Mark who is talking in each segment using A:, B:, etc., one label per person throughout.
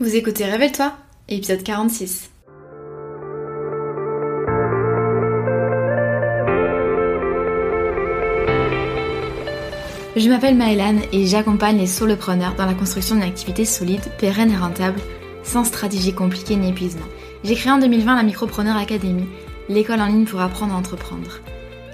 A: Vous écoutez Révèle-toi, épisode 46. Je m'appelle Maëlan et j'accompagne les solopreneurs dans la construction d'une activité solide, pérenne et rentable, sans stratégie compliquée ni épuisement. J'ai créé en 2020 la Micropreneur Academy, l'école en ligne pour apprendre à entreprendre.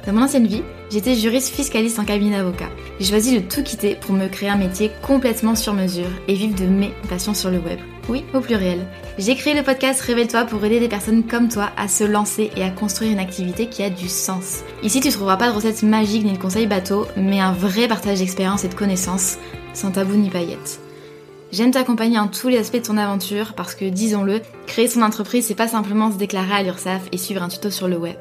A: Dans mon ancienne vie, j'étais juriste fiscaliste en cabinet d'avocat. J'ai choisi de tout quitter pour me créer un métier complètement sur mesure et vivre de mes passions sur le web. Oui, au pluriel. J'ai créé le podcast Révèle-toi pour aider des personnes comme toi à se lancer et à construire une activité qui a du sens. Ici, tu trouveras pas de recettes magiques ni de conseils bateaux, mais un vrai partage d'expérience et de connaissances, sans tabou ni paillettes. J'aime t'accompagner en tous les aspects de ton aventure parce que, disons-le, créer son entreprise, c'est pas simplement se déclarer à l'URSSAF et suivre un tuto sur le web.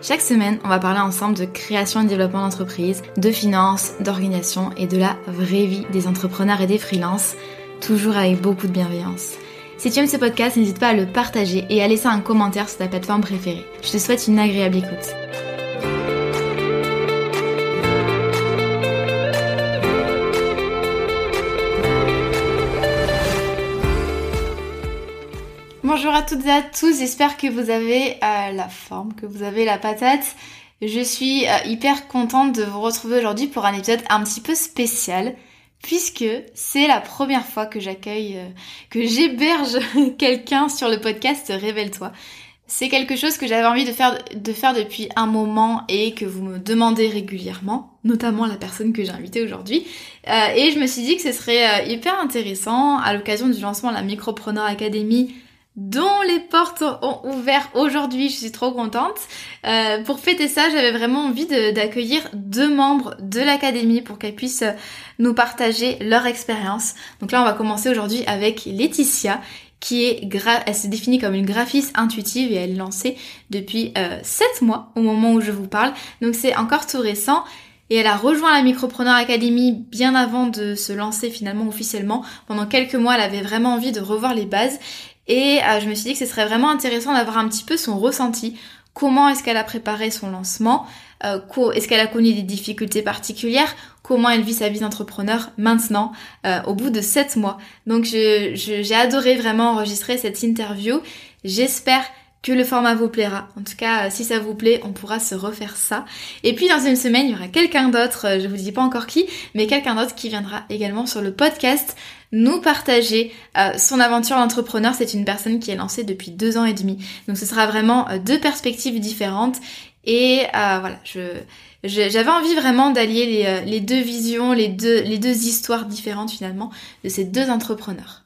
A: Chaque semaine, on va parler ensemble de création et développement d'entreprise, de finances, d'organisation et de la vraie vie des entrepreneurs et des freelances, toujours avec beaucoup de bienveillance. Si tu aimes ce podcast, n'hésite pas à le partager et à laisser un commentaire sur ta plateforme préférée. Je te souhaite une agréable écoute. Bonjour à toutes et à tous, j'espère que vous avez euh, la forme, que vous avez la patate. Je suis euh, hyper contente de vous retrouver aujourd'hui pour un épisode un petit peu spécial puisque c'est la première fois que j'accueille, euh, que j'héberge quelqu'un sur le podcast Révèle-toi. C'est quelque chose que j'avais envie de faire, de faire depuis un moment et que vous me demandez régulièrement, notamment la personne que j'ai invitée aujourd'hui. et je me suis dit que ce serait hyper intéressant à l'occasion du lancement de la Micropreneur Academy dont les portes ont ouvert aujourd'hui. Je suis trop contente. Euh, pour fêter ça, j'avais vraiment envie d'accueillir deux membres de l'académie pour qu'elles puissent euh, nous partager leur expérience. Donc là, on va commencer aujourd'hui avec Laetitia qui est elle se définit comme une graphiste intuitive et elle est lancée depuis euh, 7 mois au moment où je vous parle. Donc c'est encore tout récent. Et elle a rejoint la Micropreneur Academy bien avant de se lancer finalement officiellement. Pendant quelques mois, elle avait vraiment envie de revoir les bases. Et euh, je me suis dit que ce serait vraiment intéressant d'avoir un petit peu son ressenti. Comment est-ce qu'elle a préparé son lancement? Euh, Est-ce qu'elle a connu des difficultés particulières? Comment elle vit sa vie d'entrepreneur maintenant, euh, au bout de 7 mois Donc j'ai adoré vraiment enregistrer cette interview. J'espère que le format vous plaira. En tout cas, si ça vous plaît, on pourra se refaire ça. Et puis dans une semaine, il y aura quelqu'un d'autre, je vous dis pas encore qui, mais quelqu'un d'autre qui viendra également sur le podcast nous partager euh, son aventure d'entrepreneur. C'est une personne qui est lancée depuis deux ans et demi. Donc ce sera vraiment euh, deux perspectives différentes. Et euh, voilà, je j'avais envie vraiment d'allier les, les, deux visions, les deux, les deux histoires différentes finalement de ces deux entrepreneurs.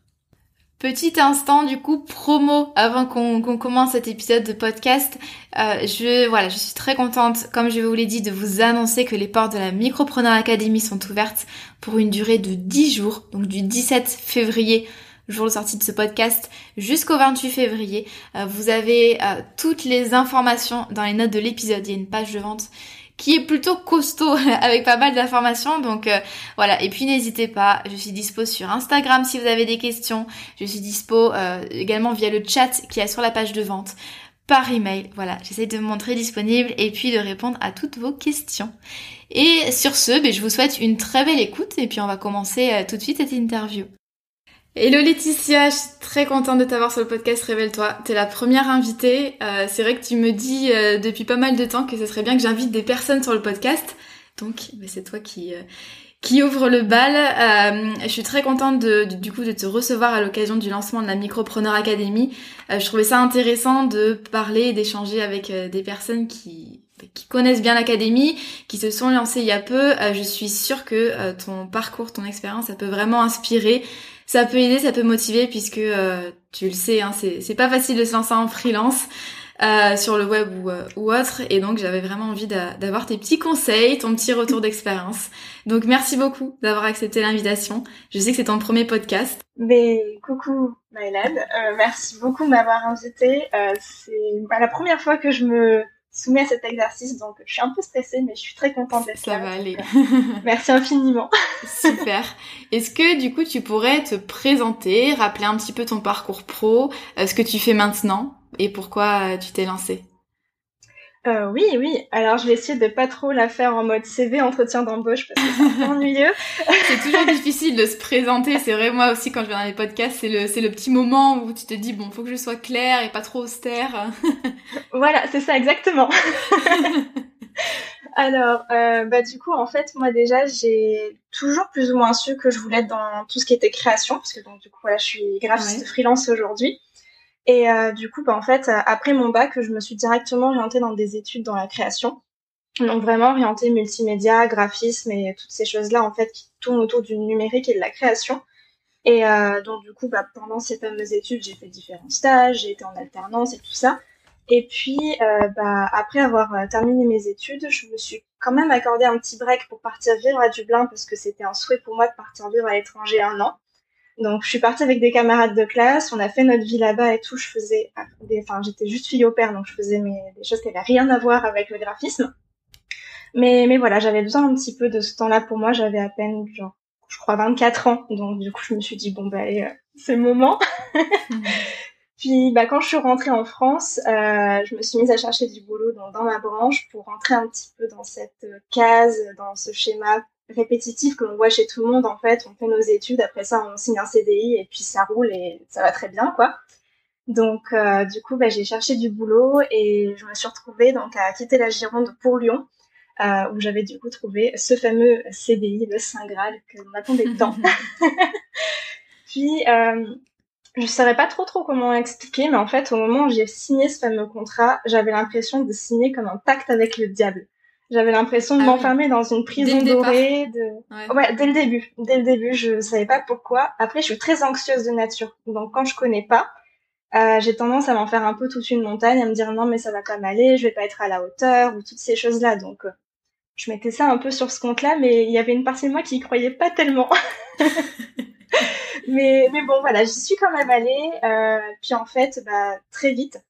A: Petit instant du coup promo avant qu'on commence cet épisode de podcast. Euh, je voilà, je suis très contente, comme je vous l'ai dit, de vous annoncer que les portes de la Micropreneur Academy sont ouvertes pour une durée de 10 jours, donc du 17 février jour de sortie de ce podcast, jusqu'au 28 février. Euh, vous avez euh, toutes les informations dans les notes de l'épisode. Il y a une page de vente qui est plutôt costaud avec pas mal d'informations. Donc euh, voilà, et puis n'hésitez pas, je suis dispo sur Instagram si vous avez des questions. Je suis dispo euh, également via le chat qui est sur la page de vente par email. Voilà, j'essaie de me montrer disponible et puis de répondre à toutes vos questions. Et sur ce, ben, je vous souhaite une très belle écoute et puis on va commencer euh, tout de suite cette interview. Hello Laetitia, je suis très contente de t'avoir sur le podcast Révèle-toi. T'es la première invitée. Euh, c'est vrai que tu me dis euh, depuis pas mal de temps que ce serait bien que j'invite des personnes sur le podcast. Donc bah, c'est toi qui euh, qui ouvre le bal. je suis très contente de, du coup de te recevoir à l'occasion du lancement de la Micropreneur Academy. je trouvais ça intéressant de parler et d'échanger avec des personnes qui qui connaissent bien l'académie, qui se sont lancées il y a peu. je suis sûre que ton parcours, ton expérience, ça peut vraiment inspirer ça peut aider, ça peut motiver puisque euh, tu le sais, hein, c'est pas facile de se lancer en freelance. Euh, sur le web ou, euh, ou autre et donc j'avais vraiment envie d'avoir tes petits conseils, ton petit retour d'expérience. Donc merci beaucoup d'avoir accepté l'invitation. Je sais que c'est ton premier podcast.
B: Mais coucou Maëlade, euh, merci beaucoup de m'avoir invité. c'est bah, la première fois que je me soumis à cet exercice, donc je suis un peu stressée, mais je suis très contente d'être
A: là. Ça va aller.
B: Euh, merci infiniment.
A: Super. Est-ce que du coup tu pourrais te présenter, rappeler un petit peu ton parcours pro, euh, ce que tu fais maintenant? Et pourquoi euh, tu t'es lancée?
B: Euh, oui, oui. Alors, je vais essayer de pas trop la faire en mode CV, entretien d'embauche, parce que c'est ennuyeux.
A: c'est toujours difficile de se présenter. C'est vrai, moi aussi, quand je viens dans les podcasts, c'est le, c'est le petit moment où tu te dis, bon, faut que je sois claire et pas trop austère.
B: voilà, c'est ça, exactement. Alors, euh, bah du coup, en fait, moi déjà, j'ai toujours plus ou moins su que je voulais être dans tout ce qui était création, parce que donc du coup, voilà, je suis graphiste freelance aujourd'hui. Et euh, du coup, bah, en fait, après mon bac, je me suis directement orientée dans des études dans la création. Donc vraiment orientée multimédia, graphisme et toutes ces choses-là, en fait, qui tournent autour du numérique et de la création. Et euh, donc du coup, bah, pendant ces fameuses études, j'ai fait différents stages, j'ai été en alternance et tout ça. Et puis, euh, bah, après avoir euh, terminé mes études, je me suis quand même accordé un petit break pour partir vivre à Dublin parce que c'était un souhait pour moi de partir vivre à l'étranger un an. Donc, je suis partie avec des camarades de classe, on a fait notre vie là-bas et tout. Je faisais, enfin, j'étais juste fille au père, donc je faisais des choses qui n'avaient rien à voir avec le graphisme. Mais, mais voilà, j'avais besoin un petit peu de ce temps-là pour moi. J'avais à peine, genre, je crois 24 ans. Donc, du coup, je me suis dit, bon, bah, euh, c'est le moment. Puis bah, quand je suis rentrée en France, euh, je me suis mise à chercher du boulot dans, dans, ma branche pour rentrer un petit peu dans cette case, dans ce schéma répétitif que l'on voit chez tout le monde. En fait, on fait nos études, après ça on signe un CDI et puis ça roule et ça va très bien quoi. Donc euh, du coup, bah, j'ai cherché du boulot et je me suis retrouvée donc à quitter la Gironde pour Lyon. Euh, où j'avais du coup trouvé ce fameux CDI, le Saint Graal que l'on attendait tant. Puis euh, je saurais pas trop trop comment expliquer, mais en fait, au moment où j'ai signé ce fameux contrat, j'avais l'impression de signer comme un pacte avec le diable. J'avais l'impression de ah m'enfermer dans une prison dorée. De... Ouais. dès le début. Dès le début, je savais pas pourquoi. Après, je suis très anxieuse de nature, donc quand je connais pas, euh, j'ai tendance à m'en faire un peu toute une montagne, à me dire non mais ça va pas m'aller, je vais pas être à la hauteur ou toutes ces choses-là. Donc, euh, je mettais ça un peu sur ce compte-là, mais il y avait une partie de moi qui y croyait pas tellement. mais, mais bon, voilà, j'y suis quand même allée. Euh, puis en fait, bah, très vite,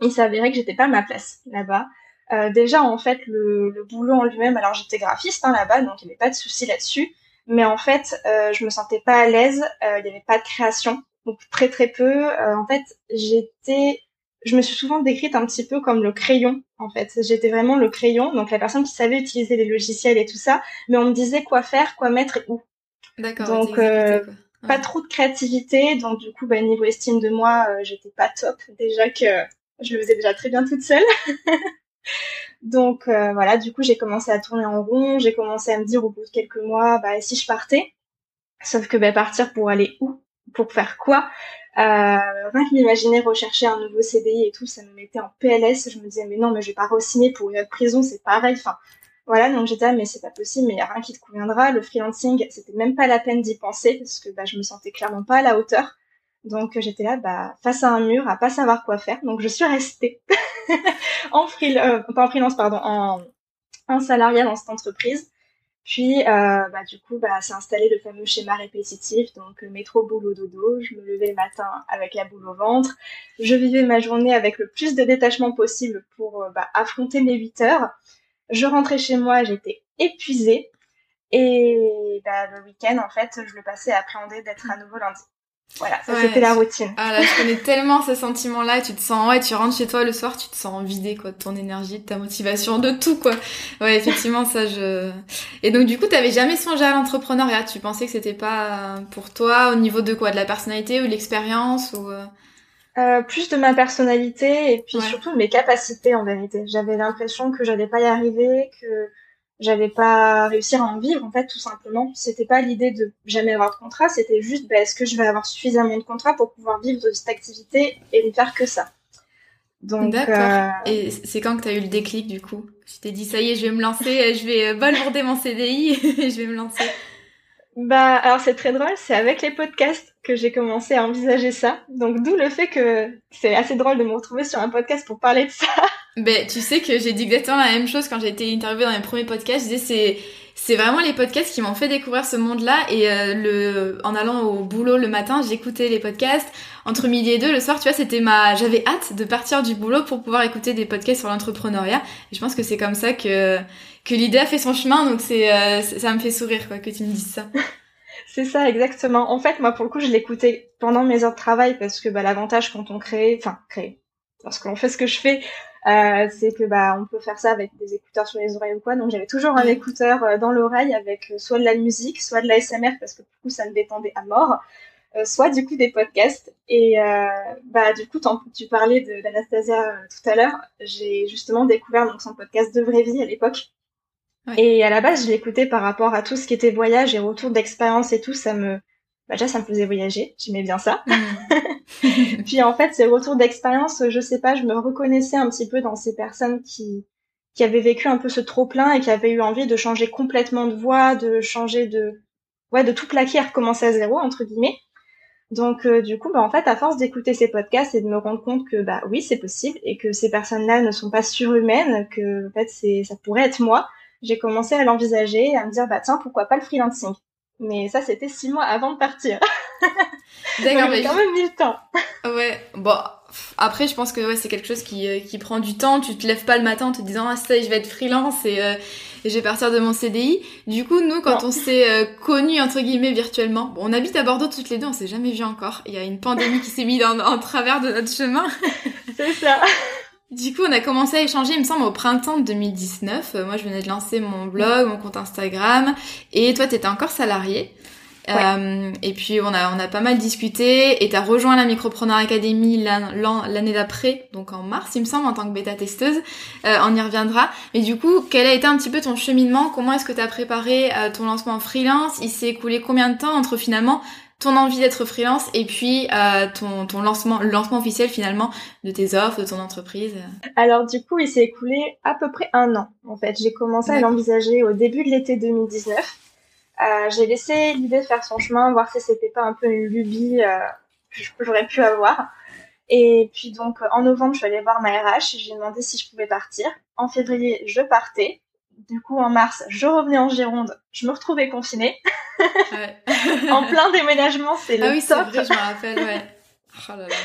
B: il s'avérait que j'étais pas à ma place là-bas. Euh, déjà, en fait, le, le boulot en lui-même, alors j'étais graphiste hein, là-bas, donc il n'y avait pas de souci là-dessus. Mais en fait, euh, je me sentais pas à l'aise, euh, il n'y avait pas de création, donc très très peu. Euh, en fait, j'étais, je me suis souvent décrite un petit peu comme le crayon. En fait, j'étais vraiment le crayon, donc la personne qui savait utiliser les logiciels et tout ça, mais on me disait quoi faire, quoi mettre et où.
A: D'accord.
B: Donc pas trop de créativité, donc du coup, bah, niveau estime de moi, euh, j'étais pas top. Déjà que je le faisais déjà très bien toute seule. donc euh, voilà, du coup, j'ai commencé à tourner en rond, j'ai commencé à me dire au bout de quelques mois, bah si je partais? Sauf que bah, partir pour aller où? Pour faire quoi? Euh, Rien que m'imaginer rechercher un nouveau CDI et tout, ça me mettait en PLS. Je me disais mais non, mais je vais pas re-signer pour une autre prison, c'est pareil. Enfin, voilà, donc j'étais ah, mais c'est pas possible, mais il y a rien qui te conviendra. Le freelancing, c'était même pas la peine d'y penser parce que bah, je me sentais clairement pas à la hauteur. Donc j'étais là bah, face à un mur, à pas savoir quoi faire. Donc je suis restée en freelance, euh, en freelance, pardon, en, en salariat dans cette entreprise. Puis euh, bah, du coup, bah, c'est installé le fameux schéma répétitif, donc euh, métro, boulot, dodo. Je me levais le matin avec la boule au ventre. Je vivais ma journée avec le plus de détachement possible pour bah, affronter mes 8 heures. Je rentrais chez moi, j'étais épuisée. Et bah, le week-end, en fait, je le passais à appréhender d'être à nouveau lundi. Voilà, ça c'était la routine.
A: Ah là, je connais tellement ce sentiment-là. Tu te sens, ouais, tu rentres chez toi le soir, tu te sens vidé, quoi, de ton énergie, de ta motivation, de tout, quoi. Ouais, effectivement, ça, je. Et donc, du coup, t'avais jamais songé à l'entrepreneuriat? Tu pensais que c'était pas pour toi au niveau de quoi, de la personnalité ou de l'expérience ou. Euh?
B: Euh, plus de ma personnalité et puis surtout de mes capacités en vérité. J'avais l'impression que j'allais pas y arriver, que j'allais pas réussir à en vivre en fait tout simplement. C'était pas l'idée de jamais avoir de contrat, c'était juste bah, est-ce que je vais avoir suffisamment de contrats pour pouvoir vivre de cette activité et ne faire que ça?
A: Donc D'accord. Euh... Et c'est quand que tu as eu le déclic du coup? Tu t'es dit ça y est, je vais me lancer, je vais balborder mon CDI et je vais me lancer.
B: Bah alors c'est très drôle, c'est avec les podcasts que j'ai commencé à envisager ça. Donc d'où le fait que c'est assez drôle de me retrouver sur un podcast pour parler de ça.
A: Ben tu sais que j'ai dit exactement la même chose quand j'ai été interviewée dans mes premiers podcasts. Je disais c'est c'est vraiment les podcasts qui m'ont fait découvrir ce monde-là et euh, le en allant au boulot le matin, j'écoutais les podcasts entre midi et deux le soir, tu vois, c'était ma j'avais hâte de partir du boulot pour pouvoir écouter des podcasts sur l'entrepreneuriat et je pense que c'est comme ça que que l'idée a fait son chemin donc c'est euh, ça me fait sourire quoi que tu me dises ça.
B: C'est ça, exactement. En fait, moi, pour le coup, je l'écoutais pendant mes heures de travail parce que bah, l'avantage quand on crée, enfin, crée, lorsque l'on fait ce que je fais, euh, c'est que bah on peut faire ça avec des écouteurs sur les oreilles ou quoi. Donc j'avais toujours un écouteur euh, dans l'oreille avec soit de la musique, soit de la SMR parce que du coup ça me détendait à mort, soit du coup des podcasts. Et bah du coup tu parlais d'Anastasia tout à l'heure, j'ai justement découvert donc son podcast de vraie vie à l'époque. Et à la base je l'écoutais par rapport à tout ce qui était voyage et retour d'expérience et tout, ça me bah, déjà ça me faisait voyager, j'aimais bien ça. Mm. Puis en fait, ces retours d'expérience, je sais pas, je me reconnaissais un petit peu dans ces personnes qui qui avaient vécu un peu ce trop plein et qui avaient eu envie de changer complètement de voie, de changer de ouais, de tout plaquer, à recommencer à zéro entre guillemets. Donc euh, du coup, bah en fait, à force d'écouter ces podcasts et de me rendre compte que bah oui, c'est possible et que ces personnes-là ne sont pas surhumaines, que en fait c'est ça pourrait être moi, j'ai commencé à l'envisager, à me dire bah tiens, pourquoi pas le freelancing? Mais ça, c'était six mois avant de partir. D'accord, mais quand même mis le temps.
A: ouais, bon. Après, je pense que ouais, c'est quelque chose qui, euh, qui prend du temps. Tu te lèves pas le matin en te disant ah ça, je vais être freelance et, euh, et je vais partir de mon CDI. Du coup, nous, quand on s'est euh, connus entre guillemets virtuellement, bon, on habite à Bordeaux toutes les deux, on s'est jamais vu encore. Il y a une pandémie qui s'est mise en, en travers de notre chemin.
B: c'est ça.
A: Du coup, on a commencé à échanger, il me semble, au printemps de 2019. Euh, moi, je venais de lancer mon blog, mon compte Instagram, et toi, t'étais encore salarié. Euh, et puis on a on a pas mal discuté et t'as rejoint la Micropreneur Academy l'année d'après, donc en mars il me semble en tant que bêta testeuse. Euh, on y reviendra. Mais du coup, quel a été un petit peu ton cheminement? Comment est-ce que t'as préparé euh, ton lancement en freelance? Il s'est écoulé combien de temps entre finalement ton envie d'être freelance et puis euh, ton, ton lancement, le lancement officiel finalement de tes offres, de ton entreprise
B: Alors du coup, il s'est écoulé à peu près un an. En fait, j'ai commencé à l'envisager au début de l'été 2019. Euh, j'ai laissé l'idée de faire son chemin, voir si c'était pas un peu une lubie euh, que j'aurais pu avoir. Et puis donc en novembre, je suis allée voir ma RH, j'ai demandé si je pouvais partir. En février, je partais. Du coup, en mars, je revenais en Gironde, je me retrouvais confinée. en plein déménagement, c'est le
A: ah oui,
B: c'est
A: Vrai, je me rappelle, ouais. Oh là là.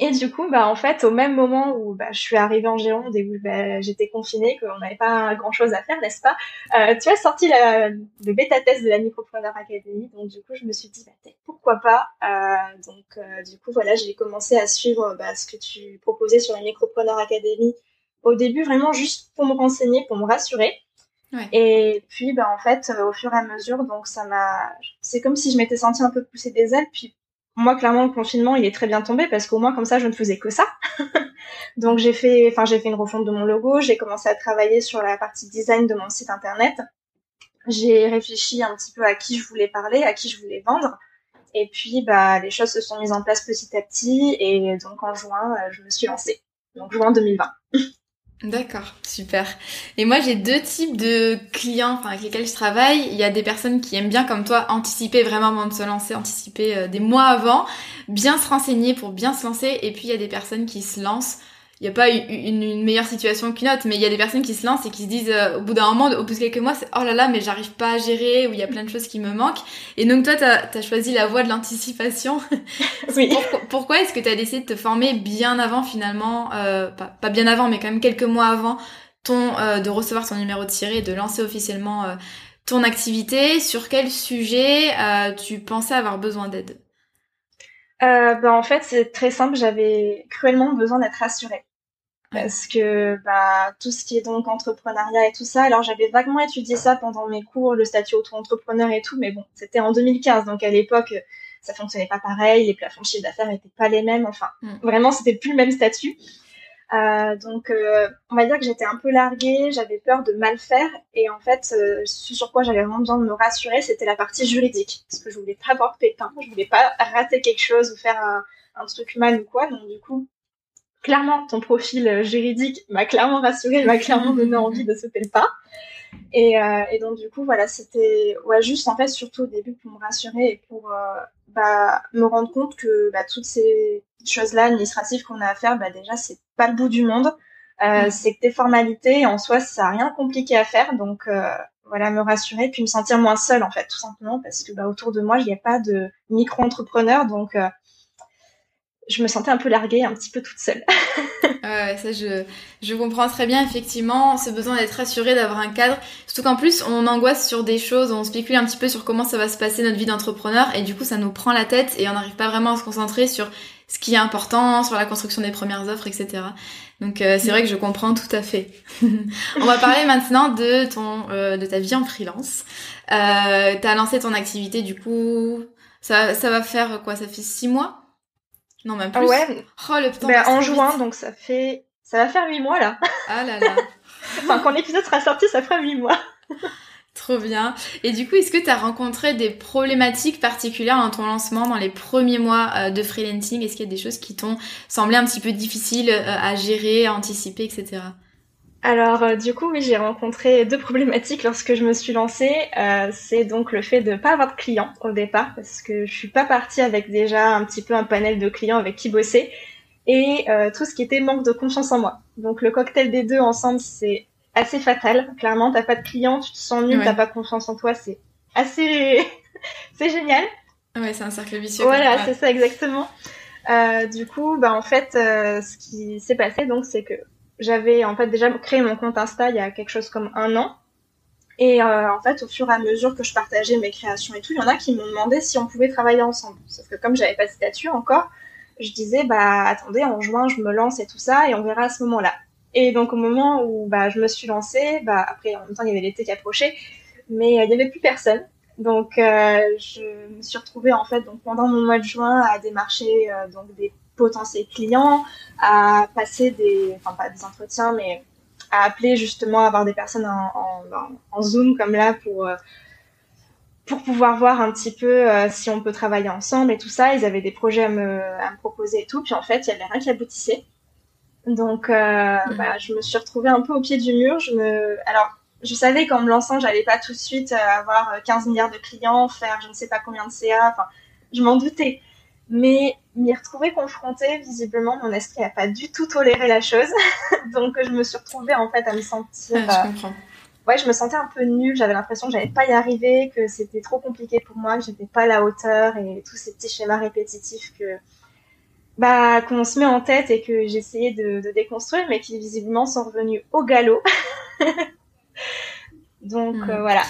B: Et du coup, bah en fait, au même moment où bah, je suis arrivée en Gironde et où bah, j'étais confinée, qu'on n'avait pas grand-chose à faire, n'est-ce pas euh, Tu as sorti la, le bêta-test de la Micropreneur Academy, donc du coup, je me suis dit, bah, pourquoi pas euh, Donc, euh, du coup, voilà, j'ai commencé à suivre bah, ce que tu proposais sur la Micropreneur Academy au début vraiment juste pour me renseigner, pour me rassurer. Et puis, bah, en fait, euh, au fur et à mesure, donc ça m'a, c'est comme si je m'étais sentie un peu pousser des ailes. Puis, moi, clairement, le confinement, il est très bien tombé parce qu'au moins comme ça, je ne faisais que ça. donc, j'ai fait, enfin, j'ai fait une refonte de mon logo. J'ai commencé à travailler sur la partie design de mon site internet. J'ai réfléchi un petit peu à qui je voulais parler, à qui je voulais vendre. Et puis, bah, les choses se sont mises en place petit à petit. Et donc, en juin, euh, je me suis lancée. Donc, juin 2020.
A: D'accord, super. Et moi, j'ai deux types de clients avec lesquels je travaille. Il y a des personnes qui aiment bien, comme toi, anticiper vraiment avant de se lancer, anticiper euh, des mois avant, bien se renseigner pour bien se lancer. Et puis, il y a des personnes qui se lancent il n'y a pas une, une, meilleure situation qu'une autre, mais il y a des personnes qui se lancent et qui se disent euh, au bout d'un moment, au bout de quelques mois, c'est oh là là, mais j'arrive pas à gérer, ou il y a plein de choses qui me manquent. Et donc toi, tu as, choisi la voie de l'anticipation.
B: oui.
A: pourquoi est-ce que tu as décidé de te former bien avant finalement, euh, pas, pas, bien avant, mais quand même quelques mois avant ton euh, de recevoir ton numéro de tiré et de lancer officiellement euh, ton activité? Sur quel sujet tu pensais avoir besoin d'aide?
B: Euh, ben en fait, c'est très simple. J'avais cruellement besoin d'être rassurée parce que bah, tout ce qui est donc entrepreneuriat et tout ça, alors j'avais vaguement étudié ça pendant mes cours, le statut auto-entrepreneur et tout, mais bon, c'était en 2015, donc à l'époque, ça fonctionnait pas pareil, les plafonds de chiffre d'affaires n'étaient pas les mêmes, enfin, mm. vraiment, c'était plus le même statut. Euh, donc, euh, on va dire que j'étais un peu larguée, j'avais peur de mal faire, et en fait, euh, ce sur quoi j'avais vraiment besoin de me rassurer, c'était la partie juridique, parce que je voulais pas avoir pépin, je voulais pas rater quelque chose ou faire un, un truc mal ou quoi, donc du coup, clairement, ton profil euh, juridique m'a clairement rassuré, m'a clairement donné envie de sauter le pas. Et, euh, et donc, du coup, voilà, c'était ouais, juste en fait, surtout au début pour me rassurer et pour euh, bah, me rendre compte que bah, toutes ces choses-là administratives qu'on a à faire, bah, déjà, c'est pas le bout du monde. Euh, mm. C'est que des formalités, en soi, ça n'a rien de compliqué à faire. Donc, voilà, me rassurer, puis me sentir moins seule, en fait, tout simplement, parce que bah, autour de moi, il n'y a pas de micro-entrepreneurs. Donc, je me sentais un peu larguée, un petit peu toute seule.
A: ouais, ça je, je comprends très bien effectivement ce besoin d'être rassuré, d'avoir un cadre. Surtout qu'en plus on angoisse sur des choses, on spécule un petit peu sur comment ça va se passer notre vie d'entrepreneur et du coup ça nous prend la tête et on n'arrive pas vraiment à se concentrer sur ce qui est important, sur la construction des premières offres, etc. Donc euh, c'est vrai que je comprends tout à fait. on va parler maintenant de ton euh, de ta vie en freelance. Euh, T'as lancé ton activité du coup, ça, ça va faire quoi? Ça fait six mois? Non, même plus.
B: Ouais.
A: Oh, le temps
B: ben, en juin, donc ça fait. Ça va faire 8 mois là.
A: Ah là là.
B: enfin, quand l'épisode sera sorti, ça fera 8 mois.
A: Trop bien. Et du coup, est-ce que tu as rencontré des problématiques particulières dans ton lancement, dans les premiers mois euh, de freelancing? Est-ce qu'il y a des choses qui t'ont semblé un petit peu difficiles euh, à gérer, à anticiper, etc.
B: Alors euh, du coup oui j'ai rencontré deux problématiques lorsque je me suis lancée. Euh, c'est donc le fait de pas avoir de clients au départ parce que je suis pas partie avec déjà un petit peu un panel de clients avec qui bosser et euh, tout ce qui était manque de confiance en moi. Donc le cocktail des deux ensemble c'est assez fatal. Clairement t'as pas de clients, tu te sens nul, t'as pas confiance en toi, c'est assez c'est génial.
A: Ouais c'est un cercle vicieux.
B: Voilà c'est ça exactement. du coup bah en fait ce qui s'est passé donc c'est que j'avais en fait déjà créé mon compte Insta il y a quelque chose comme un an. Et euh, en fait, au fur et à mesure que je partageais mes créations et tout, il y en a qui m'ont demandé si on pouvait travailler ensemble. Sauf que comme j'avais pas de statut encore, je disais bah attendez, en juin je me lance et tout ça et on verra à ce moment-là. Et donc au moment où bah je me suis lancée, bah après en même temps il y avait l'été qui approchait, mais il y avait plus personne. Donc euh, je me suis retrouvée en fait donc pendant mon mois de juin à démarcher euh, donc des potentiels clients, à passer des, enfin pas des entretiens, mais à appeler justement, avoir des personnes en, en, Zoom comme là pour euh, pour pouvoir voir un petit peu euh, si on peut travailler ensemble et tout ça. Ils avaient des projets à me, à me proposer et tout. Puis en fait, il y avait rien qui aboutissait. Donc, euh, bah, je me suis retrouvée un peu au pied du mur. Je me, alors, je savais qu'en me lançant, j'allais pas tout de suite avoir 15 milliards de clients, faire je ne sais pas combien de CA. Enfin, je m'en doutais. Mais m'y retrouver confrontée, visiblement, mon esprit n'a pas du tout toléré la chose. Donc, je me suis retrouvée, en fait, à me sentir...
A: je euh.
B: Ouais, je me sentais un peu nulle. J'avais l'impression que j'allais pas y arriver, que c'était trop compliqué pour moi, que j'étais pas à la hauteur et tous ces petits schémas répétitifs que bah qu'on se met en tête et que j'essayais de, de, déconstruire, mais qui visiblement sont revenus au galop. Donc hmm. euh, voilà.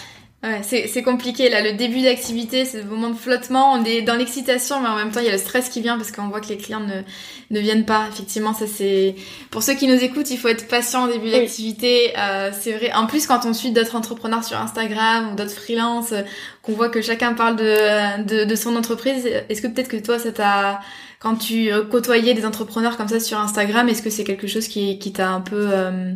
A: Ouais, c'est compliqué là, le début d'activité, c'est le moment de flottement, on est dans l'excitation, mais en même temps il y a le stress qui vient parce qu'on voit que les clients ne, ne viennent pas. Effectivement, ça c'est pour ceux qui nous écoutent, il faut être patient au début d'activité. Euh, c'est vrai. En plus, quand on suit d'autres entrepreneurs sur Instagram ou d'autres freelances, euh, qu'on voit que chacun parle de, de, de son entreprise, est-ce que peut-être que toi ça t'a quand tu côtoyais des entrepreneurs comme ça sur Instagram, est-ce que c'est quelque chose qui, qui t'a un peu euh,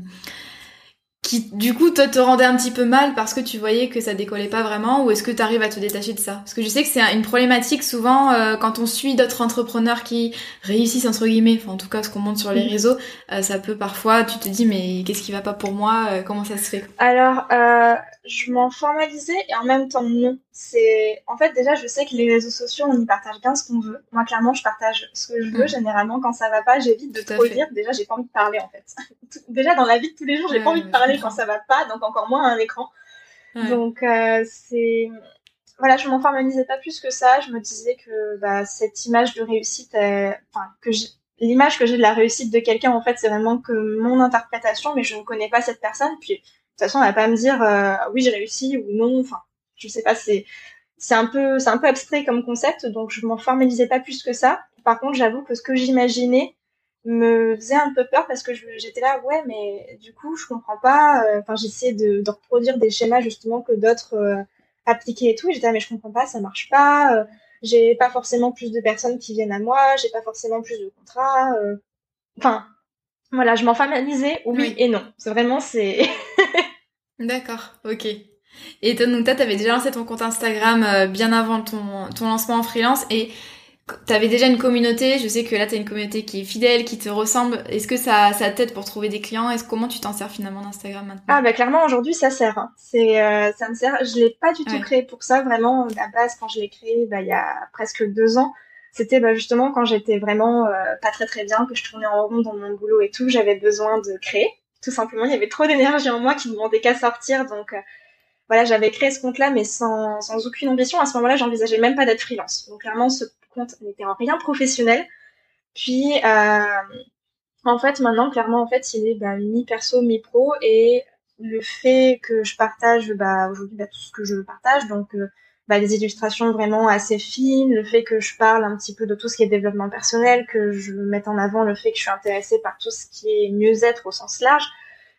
A: qui du coup toi te rendait un petit peu mal parce que tu voyais que ça décollait pas vraiment ou est-ce que tu arrives à te détacher de ça? Parce que je sais que c'est une problématique souvent euh, quand on suit d'autres entrepreneurs qui réussissent entre guillemets, enfin en tout cas ce qu'on montre sur les mhm. réseaux, euh, ça peut parfois tu te dis mais qu'est-ce qui va pas pour moi? Euh, Comment ça se fait?
B: Alors je m'en formalisais et en même temps non. C'est en fait déjà je sais que les réseaux sociaux on y partage bien ce qu'on veut. Moi clairement je partage ce que je veux. Mm. Généralement quand ça va pas j'évite de trop dire. Déjà j'ai pas envie de parler en fait. déjà dans la vie de tous les jours j'ai pas envie de parler quand ça va pas donc encore moins à un écran. Donc euh, c'est voilà je m'en formalisais pas plus que ça. Je me disais que bah, cette image de réussite, enfin que l'image que j'ai de la réussite de quelqu'un en fait c'est vraiment que mon interprétation mais je ne connais pas cette personne puis toute façon, on va pas me dire euh, oui j'ai réussi ou non. Enfin, je sais pas. C'est c'est un peu c'est un peu abstrait comme concept, donc je m'en formalisais pas plus que ça. Par contre, j'avoue que ce que j'imaginais me faisait un peu peur parce que j'étais là ouais mais du coup je comprends pas. Euh, enfin, j'essayais de, de, reproduire des schémas justement que d'autres euh, appliquaient et tout. Et j'étais là mais je comprends pas, ça marche pas. j'ai pas forcément plus de personnes qui viennent à moi. J'ai pas forcément plus de contrats. Enfin voilà, je m'en formalisais oui, et non. C'est vraiment c'est
A: D'accord, ok. Et donc toi, t'avais déjà lancé ton compte Instagram euh, bien avant ton, ton lancement en freelance et t'avais déjà une communauté. Je sais que là, t'as une communauté qui est fidèle, qui te ressemble. Est-ce que ça, ça t'aide pour trouver des clients? Est-ce comment tu t'en sers finalement d'Instagram maintenant?
B: Ah bah clairement aujourd'hui ça sert. Hein. C'est euh, ça me sert. Je l'ai pas du tout créé pour ça vraiment. À base quand je l'ai créé, bah il y a presque deux ans. C'était bah, justement quand j'étais vraiment euh, pas très très bien, que je tournais en rond dans mon boulot et tout, j'avais besoin de créer tout simplement. Il y avait trop d'énergie en moi qui me demandait qu'à sortir. Donc euh, voilà, j'avais créé ce compte-là, mais sans, sans aucune ambition. À ce moment-là, j'envisageais même pas d'être freelance. Donc clairement, ce compte n'était en rien professionnel. Puis, euh, en fait, maintenant, clairement, en fait, il est bah, mi-perso, mi-pro. Et le fait que je partage bah, aujourd'hui bah, tout ce que je partage, donc euh, bah, les illustrations vraiment assez fines, le fait que je parle un petit peu de tout ce qui est développement personnel, que je mette en avant le fait que je suis intéressée par tout ce qui est mieux-être au sens large,